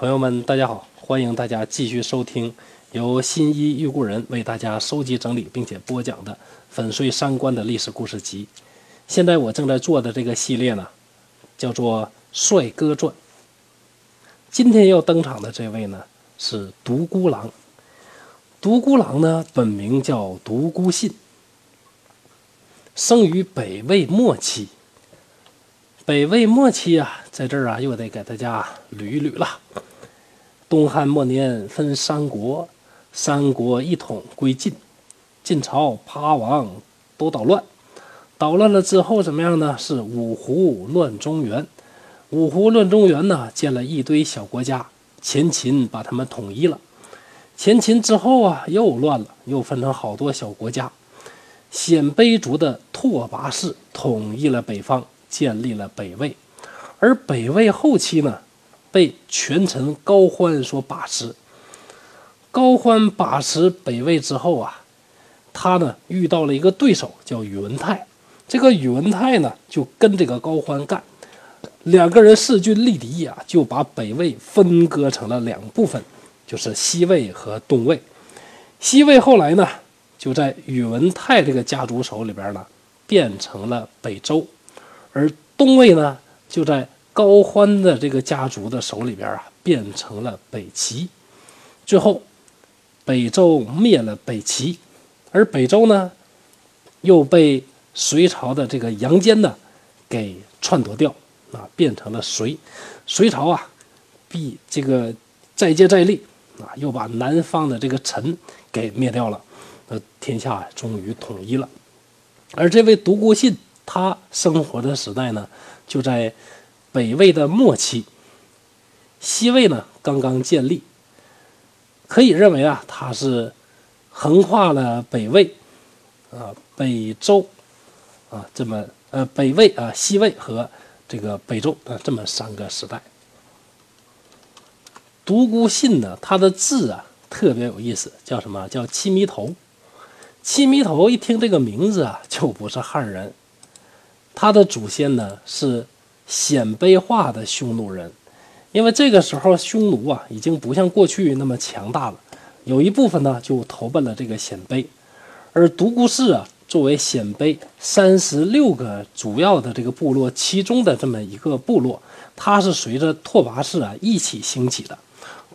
朋友们，大家好！欢迎大家继续收听由新一遇故人为大家收集整理并且播讲的《粉碎三观的历史故事集》。现在我正在做的这个系列呢，叫做《帅哥传》。今天要登场的这位呢，是独孤狼。独孤狼呢，本名叫独孤信，生于北魏末期。北魏末期啊，在这儿啊，又得给大家捋一捋了。东汉末年分三国，三国一统归晋，晋朝八王都捣乱，捣乱了之后怎么样呢？是五胡乱中原，五胡乱中原呢，建了一堆小国家，前秦把他们统一了。前秦之后啊，又乱了，又分成好多小国家。鲜卑族的拓跋氏统一了北方。建立了北魏，而北魏后期呢，被权臣高欢所把持。高欢把持北魏之后啊，他呢遇到了一个对手，叫宇文泰。这个宇文泰呢就跟这个高欢干，两个人势均力敌呀，就把北魏分割成了两部分，就是西魏和东魏。西魏后来呢，就在宇文泰这个家族手里边呢，变成了北周。而东魏呢，就在高欢的这个家族的手里边啊，变成了北齐。最后，北周灭了北齐，而北周呢，又被隋朝的这个杨坚呢，给篡夺掉啊，变成了隋。隋朝啊，必这个再接再厉啊，又把南方的这个陈给灭掉了，那，天下终于统一了。而这位独孤信。他生活的时代呢，就在北魏的末期，西魏呢刚刚建立，可以认为啊，他是横跨了北魏、啊北周、啊这么呃北魏啊西魏和这个北周啊这么三个时代。独孤信呢，他的字啊特别有意思，叫什么叫七迷头？七迷头一听这个名字啊，就不是汉人。他的祖先呢是鲜卑化的匈奴人，因为这个时候匈奴啊已经不像过去那么强大了，有一部分呢就投奔了这个鲜卑，而独孤氏啊作为鲜卑三十六个主要的这个部落其中的这么一个部落，它是随着拓跋氏啊一起兴起的，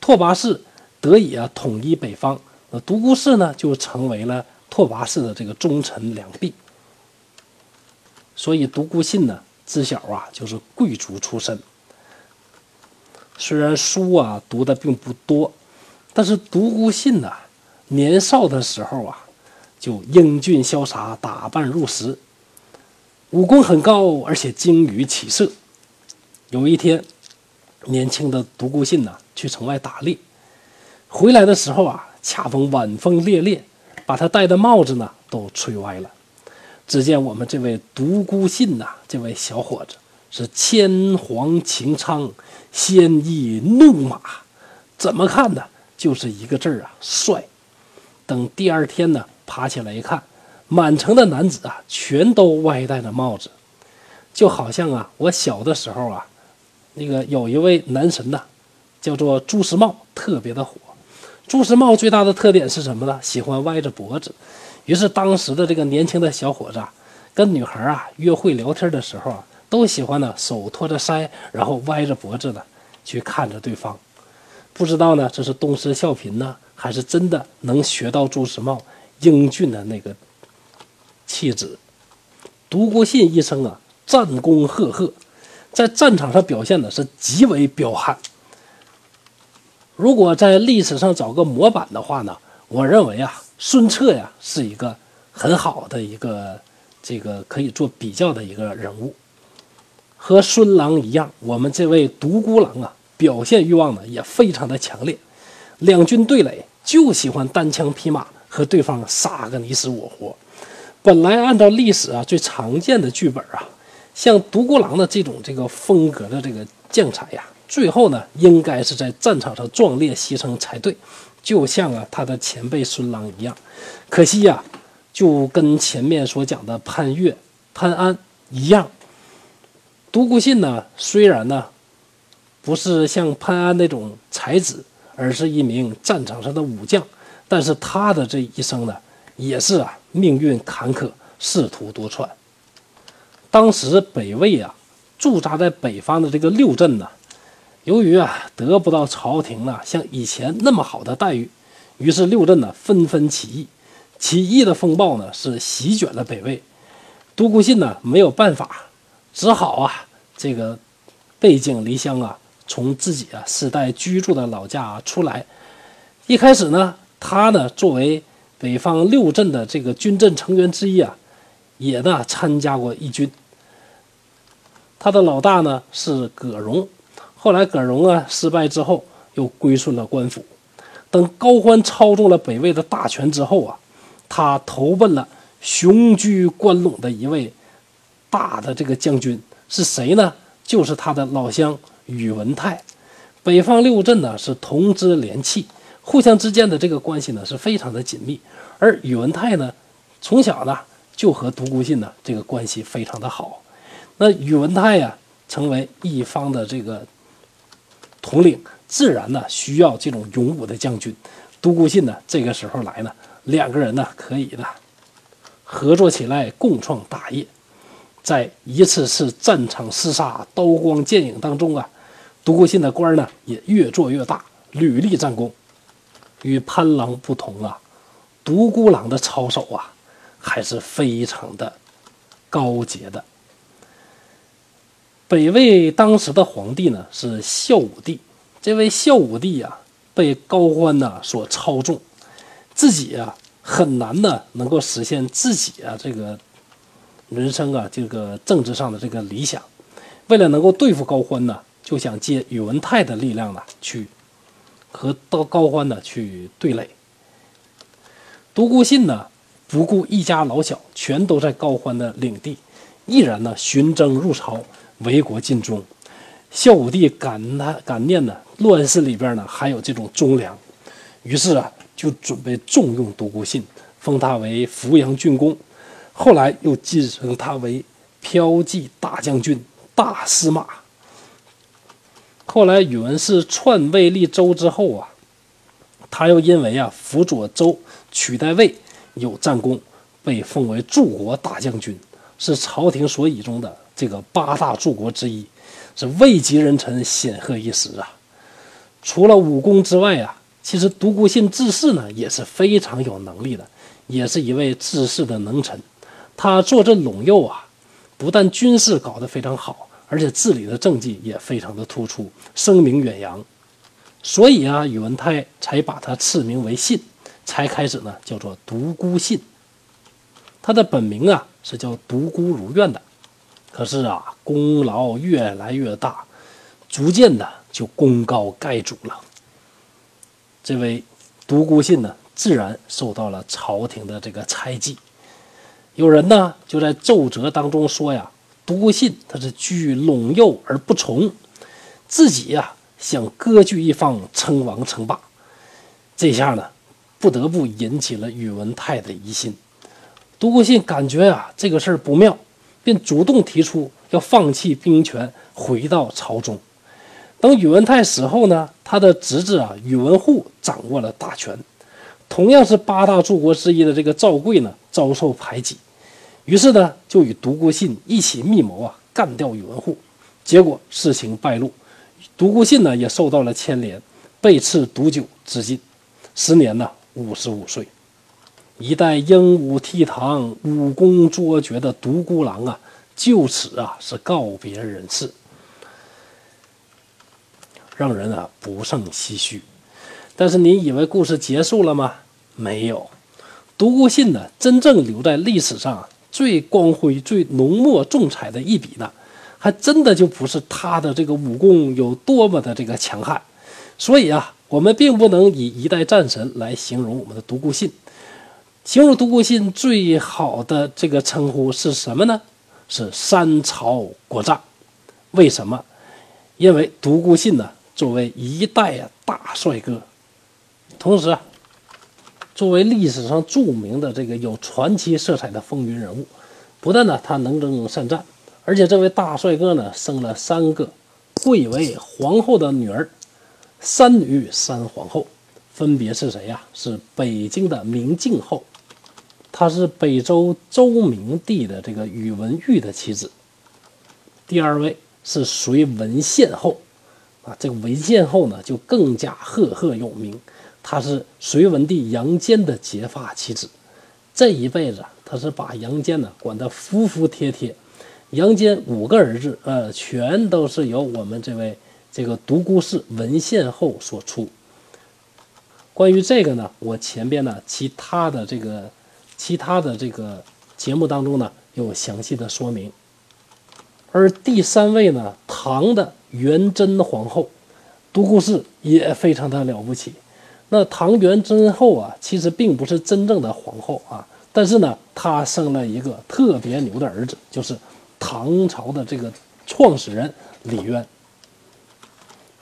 拓跋氏得以啊统一北方，那独孤氏呢就成为了拓跋氏的这个忠臣良弼。所以独孤信呢，自小啊就是贵族出身。虽然书啊读的并不多，但是独孤信呐，年少的时候啊，就英俊潇洒，打扮入时，武功很高，而且精于骑射。有一天，年轻的独孤信呐去城外打猎，回来的时候啊，恰逢晚风烈烈，把他戴的帽子呢都吹歪了。只见我们这位独孤信呐，这位小伙子是千黄擎苍，鲜衣怒马，怎么看呢？就是一个字儿啊，帅。等第二天呢，爬起来一看，满城的男子啊，全都歪戴着帽子，就好像啊，我小的时候啊，那个有一位男神呐，叫做朱时茂，特别的火。朱时茂最大的特点是什么呢？喜欢歪着脖子。于是，当时的这个年轻的小伙子，跟女孩啊约会聊天的时候啊，都喜欢呢手托着腮，然后歪着脖子的去看着对方。不知道呢，这是东施效颦呢，还是真的能学到朱时茂英俊的那个气质？独孤信一生啊，战功赫赫，在战场上表现的是极为彪悍。如果在历史上找个模板的话呢，我认为啊。孙策呀，是一个很好的一个这个可以做比较的一个人物，和孙郎一样，我们这位独孤狼啊，表现欲望呢也非常的强烈。两军对垒就喜欢单枪匹马和对方杀个你死我活。本来按照历史啊最常见的剧本啊，像独孤狼的这种这个风格的这个将才呀，最后呢应该是在战场上壮烈牺牲才对。就像啊，他的前辈孙郎一样，可惜呀，就跟前面所讲的潘岳、潘安一样，独孤信呢，虽然呢不是像潘安那种才子，而是一名战场上的武将。但是他的这一生呢，也是啊，命运坎坷，仕途多舛。当时北魏啊，驻扎在北方的这个六镇呢，由于啊得不到朝廷呢像以前那么好的待遇，于是六镇呢纷纷起义，起义的风暴呢是席卷了北魏。独孤信呢没有办法，只好啊这个背井离乡啊，从自己啊世代居住的老家出来。一开始呢，他呢作为北方六镇的这个军镇成员之一啊，也呢参加过义军。他的老大呢是葛荣，后来葛荣啊失败之后，又归顺了官府。等高欢操纵了北魏的大权之后啊，他投奔了雄居关陇的一位大的这个将军，是谁呢？就是他的老乡宇文泰。北方六镇呢是同支连气，互相之间的这个关系呢是非常的紧密。而宇文泰呢，从小呢就和独孤信呢这个关系非常的好。那宇文泰呀，成为一方的这个统领，自然呢需要这种勇武的将军。独孤信呢，这个时候来呢，两个人呢可以呢合作起来，共创大业。在一次次战场厮杀、刀光剑影当中啊，独孤信的官呢也越做越大，屡立战功。与潘郎不同啊，独孤狼的操守啊，还是非常的高洁的。北魏当时的皇帝呢是孝武帝，这位孝武帝呀被高欢呐所操纵，自己啊很难呢能够实现自己啊这个人生啊这个政治上的这个理想。为了能够对付高欢呢，就想借宇文泰的力量呢去和高高欢呢去对垒。独孤信呢不顾一家老小，全都在高欢的领地，毅然呢寻征入朝。为国尽忠，孝武帝感他感念呢，乱世里边呢还有这种忠良，于是啊就准备重用独孤信，封他为扶阳郡公，后来又晋升他为骠骑大将军、大司马。后来宇文氏篡位立周之后啊，他又因为啊辅佐周取代魏有战功，被封为柱国大将军，是朝廷所倚中的。这个八大柱国之一，是位极人臣，显赫一时啊。除了武功之外啊，其实独孤信治世呢也是非常有能力的，也是一位治世的能臣。他坐镇陇右啊，不但军事搞得非常好，而且治理的政绩也非常的突出，声名远扬。所以啊，宇文泰才把他赐名为信，才开始呢叫做独孤信。他的本名啊是叫独孤如愿的。可是啊，功劳越来越大，逐渐的就功高盖主了。这位独孤信呢，自然受到了朝廷的这个猜忌。有人呢就在奏折当中说呀，独孤信他是居陇右而不从，自己呀想割据一方，称王称霸。这下呢，不得不引起了宇文泰的疑心。独孤信感觉啊，这个事儿不妙。便主动提出要放弃兵权，回到朝中。等宇文泰死后呢，他的侄子啊宇文护掌握了大权。同样是八大柱国之一的这个赵贵呢，遭受排挤，于是呢就与独孤信一起密谋啊，干掉宇文护。结果事情败露，独孤信呢也受到了牵连，被赐毒酒自尽，时年呢五十五岁。一代英武倜傥、武功卓绝的独孤狼啊，就此啊是告别人世，让人啊不胜唏嘘。但是你以为故事结束了吗？没有，独孤信呢，真正留在历史上最光辉、最浓墨重彩的一笔呢，还真的就不是他的这个武功有多么的这个强悍。所以啊，我们并不能以一代战神来形容我们的独孤信。形容独孤信最好的这个称呼是什么呢？是三朝国丈。为什么？因为独孤信呢，作为一代大帅哥，同时啊，作为历史上著名的这个有传奇色彩的风云人物，不但呢他能征善战，而且这位大帅哥呢生了三个贵为皇后的女儿，三女三皇后，分别是谁呀？是北京的明镜后，她是北周周明帝的这个宇文毓的妻子。第二位是隋文献后，啊，这个文献后呢就更加赫赫有名，她是隋文帝杨坚的结发妻子。这一辈子，他是把杨坚呢管得服服帖帖。杨坚五个儿子，呃，全都是由我们这位这个独孤氏文献后所出。关于这个呢，我前边呢其他的这个其他的这个节目当中呢有详细的说明。而第三位呢，唐的元贞皇后，独孤氏也非常的了不起。那唐元贞后啊，其实并不是真正的皇后啊，但是呢，她生了一个特别牛的儿子，就是唐朝的这个创始人李渊。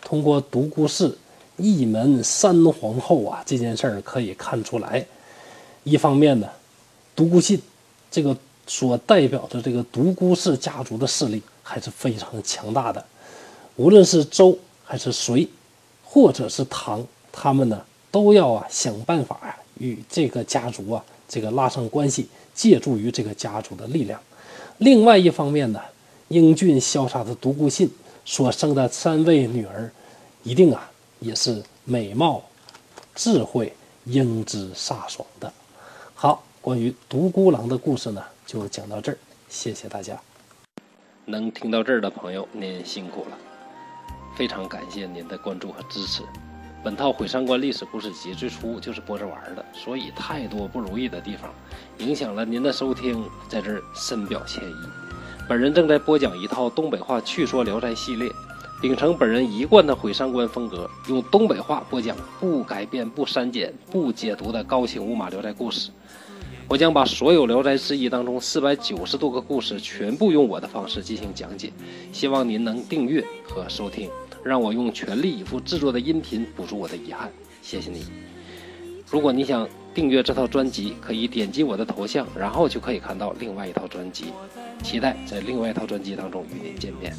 通过独孤氏一门三皇后啊这件事儿可以看出来，一方面呢，独孤信这个所代表的这个独孤氏家族的势力还是非常强大的，无论是周还是隋，或者是唐，他们呢。都要啊想办法啊与这个家族啊这个拉上关系，借助于这个家族的力量。另外一方面呢，英俊潇洒的独孤信所生的三位女儿，一定啊也是美貌、智慧、英姿飒爽的。关于独孤狼的故事呢，就讲到这儿，谢谢大家。能听到这儿的朋友，您辛苦了，非常感谢您的关注和支持。本套《毁三观历史故事集》最初就是播着玩的，所以太多不如意的地方，影响了您的收听，在这儿深表歉意。本人正在播讲一套东北话趣说《聊斋》系列，秉承本人一贯的毁三观风格，用东北话播讲不改变、不删减、不解读的高清无码《聊斋》故事。我将把所有《聊斋志异》当中四百九十多个故事全部用我的方式进行讲解，希望您能订阅和收听。让我用全力以赴制作的音频补足我的遗憾，谢谢你。如果你想订阅这套专辑，可以点击我的头像，然后就可以看到另外一套专辑。期待在另外一套专辑当中与您见面。